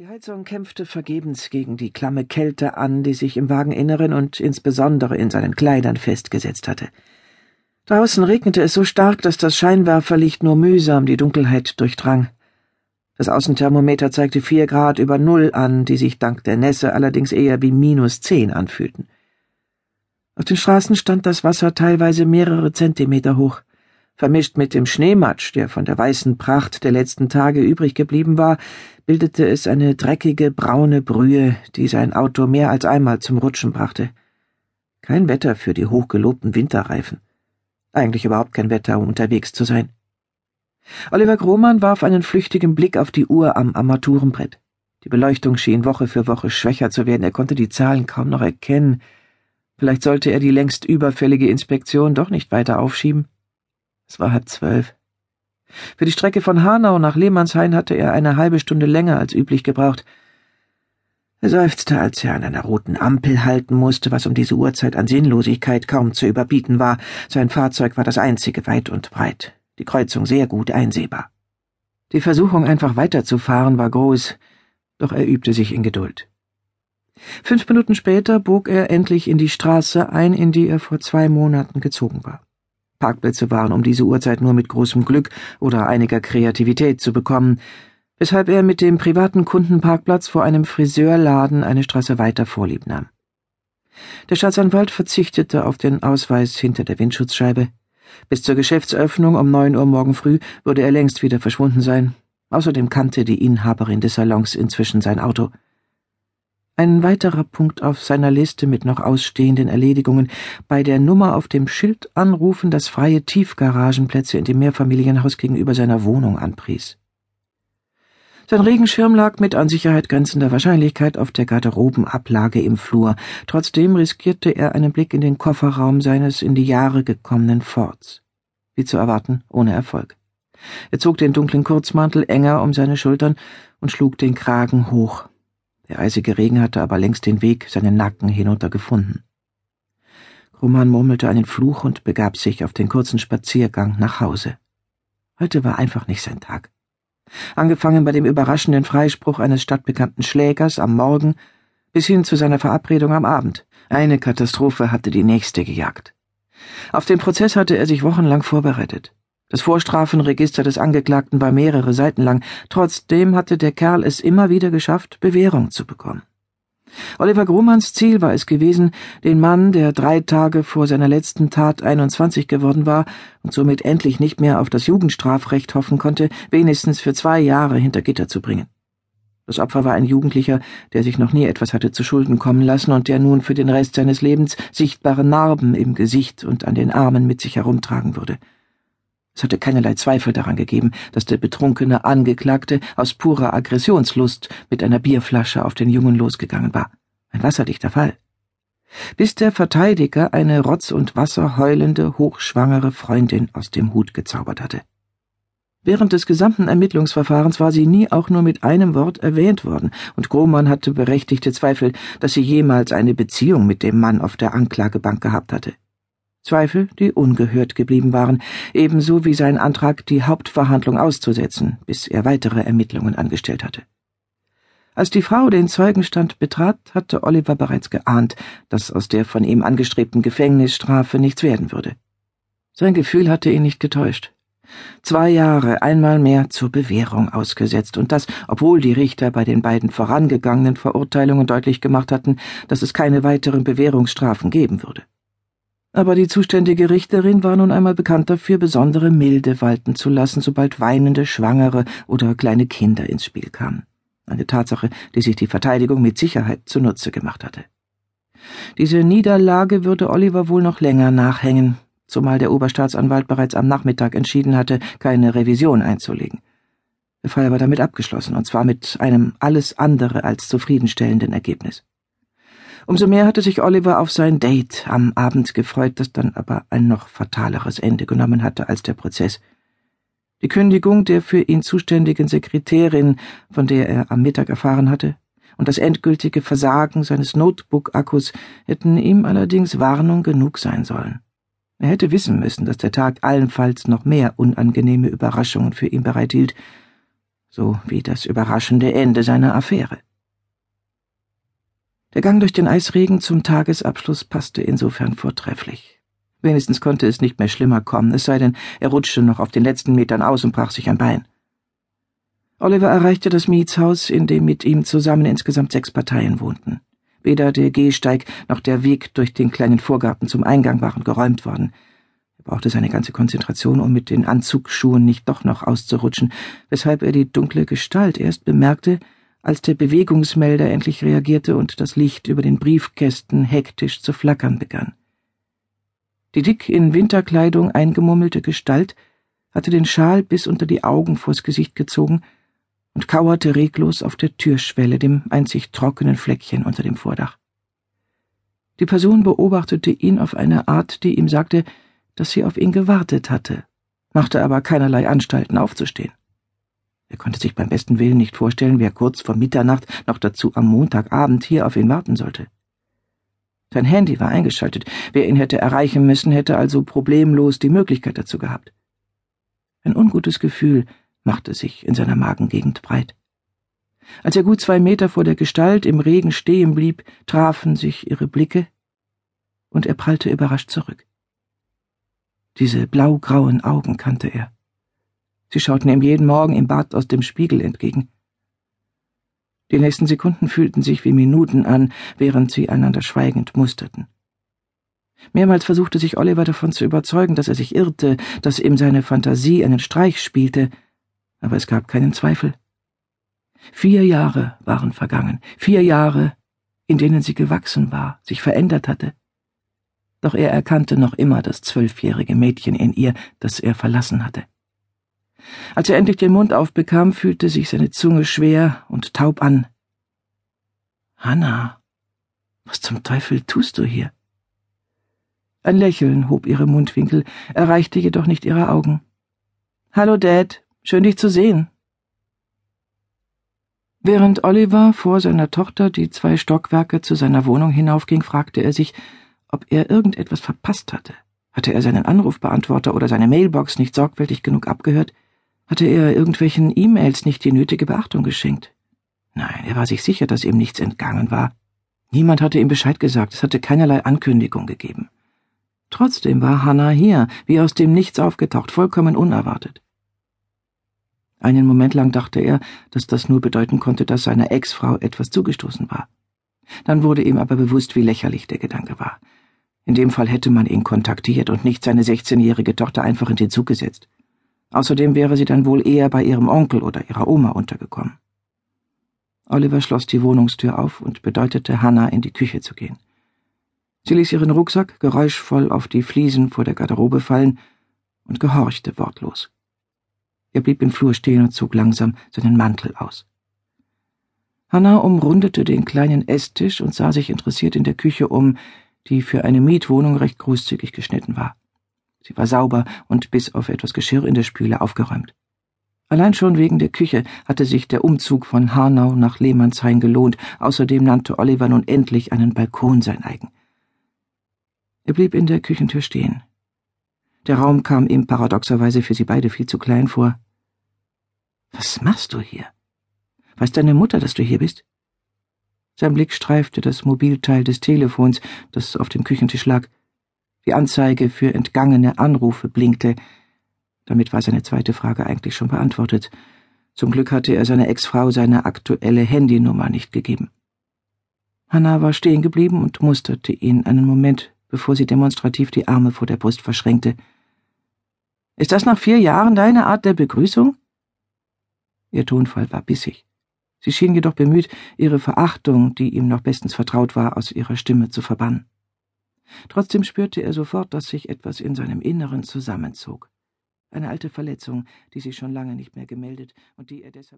Die Heizung kämpfte vergebens gegen die klamme Kälte an, die sich im Wageninneren und insbesondere in seinen Kleidern festgesetzt hatte. Draußen regnete es so stark, dass das Scheinwerferlicht nur mühsam die Dunkelheit durchdrang. Das Außenthermometer zeigte vier Grad über Null an, die sich dank der Nässe allerdings eher wie minus zehn anfühlten. Auf den Straßen stand das Wasser teilweise mehrere Zentimeter hoch. Vermischt mit dem Schneematsch, der von der weißen Pracht der letzten Tage übrig geblieben war, bildete es eine dreckige braune Brühe, die sein Auto mehr als einmal zum Rutschen brachte. Kein Wetter für die hochgelobten Winterreifen. Eigentlich überhaupt kein Wetter, um unterwegs zu sein. Oliver Grohmann warf einen flüchtigen Blick auf die Uhr am Armaturenbrett. Die Beleuchtung schien Woche für Woche schwächer zu werden, er konnte die Zahlen kaum noch erkennen. Vielleicht sollte er die längst überfällige Inspektion doch nicht weiter aufschieben. Es war halb zwölf. Für die Strecke von Hanau nach Lehmannshain hatte er eine halbe Stunde länger als üblich gebraucht. Er seufzte, als er an einer roten Ampel halten musste, was um diese Uhrzeit an Sinnlosigkeit kaum zu überbieten war. Sein Fahrzeug war das einzige weit und breit, die Kreuzung sehr gut einsehbar. Die Versuchung, einfach weiterzufahren, war groß, doch er übte sich in Geduld. Fünf Minuten später bog er endlich in die Straße ein, in die er vor zwei Monaten gezogen war. Parkplätze waren um diese Uhrzeit nur mit großem Glück oder einiger Kreativität zu bekommen, weshalb er mit dem privaten Kundenparkplatz vor einem Friseurladen eine Straße weiter vorlieb nahm. Der Staatsanwalt verzichtete auf den Ausweis hinter der Windschutzscheibe. Bis zur Geschäftsöffnung um neun Uhr morgen früh würde er längst wieder verschwunden sein. Außerdem kannte die Inhaberin des Salons inzwischen sein Auto. Ein weiterer Punkt auf seiner Liste mit noch ausstehenden Erledigungen, bei der Nummer auf dem Schild anrufen, das freie Tiefgaragenplätze in dem Mehrfamilienhaus gegenüber seiner Wohnung anpries. Sein Regenschirm lag mit an Sicherheit grenzender Wahrscheinlichkeit auf der Garderobenablage im Flur. Trotzdem riskierte er einen Blick in den Kofferraum seines in die Jahre gekommenen Forts. Wie zu erwarten, ohne Erfolg. Er zog den dunklen Kurzmantel enger um seine Schultern und schlug den Kragen hoch. Der eisige Regen hatte aber längst den Weg seinen Nacken hinunter gefunden. Roman murmelte einen Fluch und begab sich auf den kurzen Spaziergang nach Hause. Heute war einfach nicht sein Tag. Angefangen bei dem überraschenden Freispruch eines stadtbekannten Schlägers am Morgen bis hin zu seiner Verabredung am Abend. Eine Katastrophe hatte die nächste gejagt. Auf den Prozess hatte er sich wochenlang vorbereitet. Das Vorstrafenregister des Angeklagten war mehrere Seiten lang, trotzdem hatte der Kerl es immer wieder geschafft, Bewährung zu bekommen. Oliver Grumans Ziel war es gewesen, den Mann, der drei Tage vor seiner letzten Tat 21 geworden war und somit endlich nicht mehr auf das Jugendstrafrecht hoffen konnte, wenigstens für zwei Jahre hinter Gitter zu bringen. Das Opfer war ein Jugendlicher, der sich noch nie etwas hatte zu Schulden kommen lassen und der nun für den Rest seines Lebens sichtbare Narben im Gesicht und an den Armen mit sich herumtragen würde. Es hatte keinerlei Zweifel daran gegeben, dass der betrunkene Angeklagte aus purer Aggressionslust mit einer Bierflasche auf den Jungen losgegangen war. Ein wasserdichter Fall. Bis der Verteidiger eine Rotz und Wasser heulende, hochschwangere Freundin aus dem Hut gezaubert hatte. Während des gesamten Ermittlungsverfahrens war sie nie auch nur mit einem Wort erwähnt worden, und Grohmann hatte berechtigte Zweifel, dass sie jemals eine Beziehung mit dem Mann auf der Anklagebank gehabt hatte. Zweifel, die ungehört geblieben waren, ebenso wie sein Antrag, die Hauptverhandlung auszusetzen, bis er weitere Ermittlungen angestellt hatte. Als die Frau den Zeugenstand betrat, hatte Oliver bereits geahnt, dass aus der von ihm angestrebten Gefängnisstrafe nichts werden würde. Sein Gefühl hatte ihn nicht getäuscht. Zwei Jahre einmal mehr zur Bewährung ausgesetzt, und das, obwohl die Richter bei den beiden vorangegangenen Verurteilungen deutlich gemacht hatten, dass es keine weiteren Bewährungsstrafen geben würde aber die zuständige Richterin war nun einmal bekannt dafür, besondere Milde walten zu lassen, sobald weinende Schwangere oder kleine Kinder ins Spiel kamen. Eine Tatsache, die sich die Verteidigung mit Sicherheit zunutze gemacht hatte. Diese Niederlage würde Oliver wohl noch länger nachhängen, zumal der Oberstaatsanwalt bereits am Nachmittag entschieden hatte, keine Revision einzulegen. Der Fall war damit abgeschlossen, und zwar mit einem alles andere als zufriedenstellenden Ergebnis. Umso mehr hatte sich Oliver auf sein Date am Abend gefreut, das dann aber ein noch fataleres Ende genommen hatte als der Prozess. Die Kündigung der für ihn zuständigen Sekretärin, von der er am Mittag erfahren hatte, und das endgültige Versagen seines Notebook-Akkus hätten ihm allerdings Warnung genug sein sollen. Er hätte wissen müssen, dass der Tag allenfalls noch mehr unangenehme Überraschungen für ihn bereithielt, so wie das überraschende Ende seiner Affäre. Der Gang durch den Eisregen zum Tagesabschluss passte insofern vortrefflich. Wenigstens konnte es nicht mehr schlimmer kommen, es sei denn, er rutschte noch auf den letzten Metern aus und brach sich ein Bein. Oliver erreichte das Mietshaus, in dem mit ihm zusammen insgesamt sechs Parteien wohnten. Weder der Gehsteig noch der Weg durch den kleinen Vorgarten zum Eingang waren geräumt worden. Er brauchte seine ganze Konzentration, um mit den Anzugsschuhen nicht doch noch auszurutschen, weshalb er die dunkle Gestalt erst bemerkte, als der Bewegungsmelder endlich reagierte und das Licht über den Briefkästen hektisch zu flackern begann. Die dick in Winterkleidung eingemummelte Gestalt hatte den Schal bis unter die Augen vors Gesicht gezogen und kauerte reglos auf der Türschwelle, dem einzig trockenen Fleckchen unter dem Vordach. Die Person beobachtete ihn auf eine Art, die ihm sagte, dass sie auf ihn gewartet hatte, machte aber keinerlei Anstalten aufzustehen. Er konnte sich beim besten Willen nicht vorstellen, wer kurz vor Mitternacht noch dazu am Montagabend hier auf ihn warten sollte. Sein Handy war eingeschaltet. Wer ihn hätte erreichen müssen, hätte also problemlos die Möglichkeit dazu gehabt. Ein ungutes Gefühl machte sich in seiner Magengegend breit. Als er gut zwei Meter vor der Gestalt im Regen stehen blieb, trafen sich ihre Blicke, und er prallte überrascht zurück. Diese blaugrauen Augen kannte er. Sie schauten ihm jeden Morgen im Bad aus dem Spiegel entgegen. Die nächsten Sekunden fühlten sich wie Minuten an, während sie einander schweigend musterten. Mehrmals versuchte sich Oliver davon zu überzeugen, dass er sich irrte, dass ihm seine Fantasie einen Streich spielte, aber es gab keinen Zweifel. Vier Jahre waren vergangen, vier Jahre, in denen sie gewachsen war, sich verändert hatte. Doch er erkannte noch immer das zwölfjährige Mädchen in ihr, das er verlassen hatte. Als er endlich den Mund aufbekam, fühlte sich seine Zunge schwer und taub an. Hanna, was zum Teufel tust du hier? Ein Lächeln hob ihre Mundwinkel, erreichte jedoch nicht ihre Augen. Hallo, Dad, schön dich zu sehen. Während Oliver vor seiner Tochter die zwei Stockwerke zu seiner Wohnung hinaufging, fragte er sich, ob er irgendetwas verpasst hatte. Hatte er seinen Anrufbeantworter oder seine Mailbox nicht sorgfältig genug abgehört? Hatte er irgendwelchen E-Mails nicht die nötige Beachtung geschenkt? Nein, er war sich sicher, dass ihm nichts entgangen war. Niemand hatte ihm Bescheid gesagt, es hatte keinerlei Ankündigung gegeben. Trotzdem war Hannah hier, wie aus dem Nichts aufgetaucht, vollkommen unerwartet. Einen Moment lang dachte er, dass das nur bedeuten konnte, dass seiner Ex-Frau etwas zugestoßen war. Dann wurde ihm aber bewusst, wie lächerlich der Gedanke war. In dem Fall hätte man ihn kontaktiert und nicht seine sechzehnjährige Tochter einfach in den Zug gesetzt. Außerdem wäre sie dann wohl eher bei ihrem Onkel oder ihrer Oma untergekommen. Oliver schloss die Wohnungstür auf und bedeutete Hannah, in die Küche zu gehen. Sie ließ ihren Rucksack geräuschvoll auf die Fliesen vor der Garderobe fallen und gehorchte wortlos. Er blieb im Flur stehen und zog langsam seinen Mantel aus. Hannah umrundete den kleinen Esstisch und sah sich interessiert in der Küche um, die für eine Mietwohnung recht großzügig geschnitten war. Sie war sauber und bis auf etwas Geschirr in der Spüle aufgeräumt. Allein schon wegen der Küche hatte sich der Umzug von Hanau nach Lehmannshain gelohnt, außerdem nannte Oliver nun endlich einen Balkon sein eigen. Er blieb in der Küchentür stehen. Der Raum kam ihm paradoxerweise für sie beide viel zu klein vor. Was machst du hier? Weiß deine Mutter, dass du hier bist? Sein Blick streifte das Mobilteil des Telefons, das auf dem Küchentisch lag. Die Anzeige für entgangene Anrufe blinkte. Damit war seine zweite Frage eigentlich schon beantwortet. Zum Glück hatte er seiner Ex-Frau seine aktuelle Handynummer nicht gegeben. Hannah war stehen geblieben und musterte ihn einen Moment, bevor sie demonstrativ die Arme vor der Brust verschränkte. Ist das nach vier Jahren deine Art der Begrüßung? Ihr Tonfall war bissig. Sie schien jedoch bemüht, ihre Verachtung, die ihm noch bestens vertraut war, aus ihrer Stimme zu verbannen. Trotzdem spürte er sofort, dass sich etwas in seinem Inneren zusammenzog. Eine alte Verletzung, die sich schon lange nicht mehr gemeldet und die er deshalb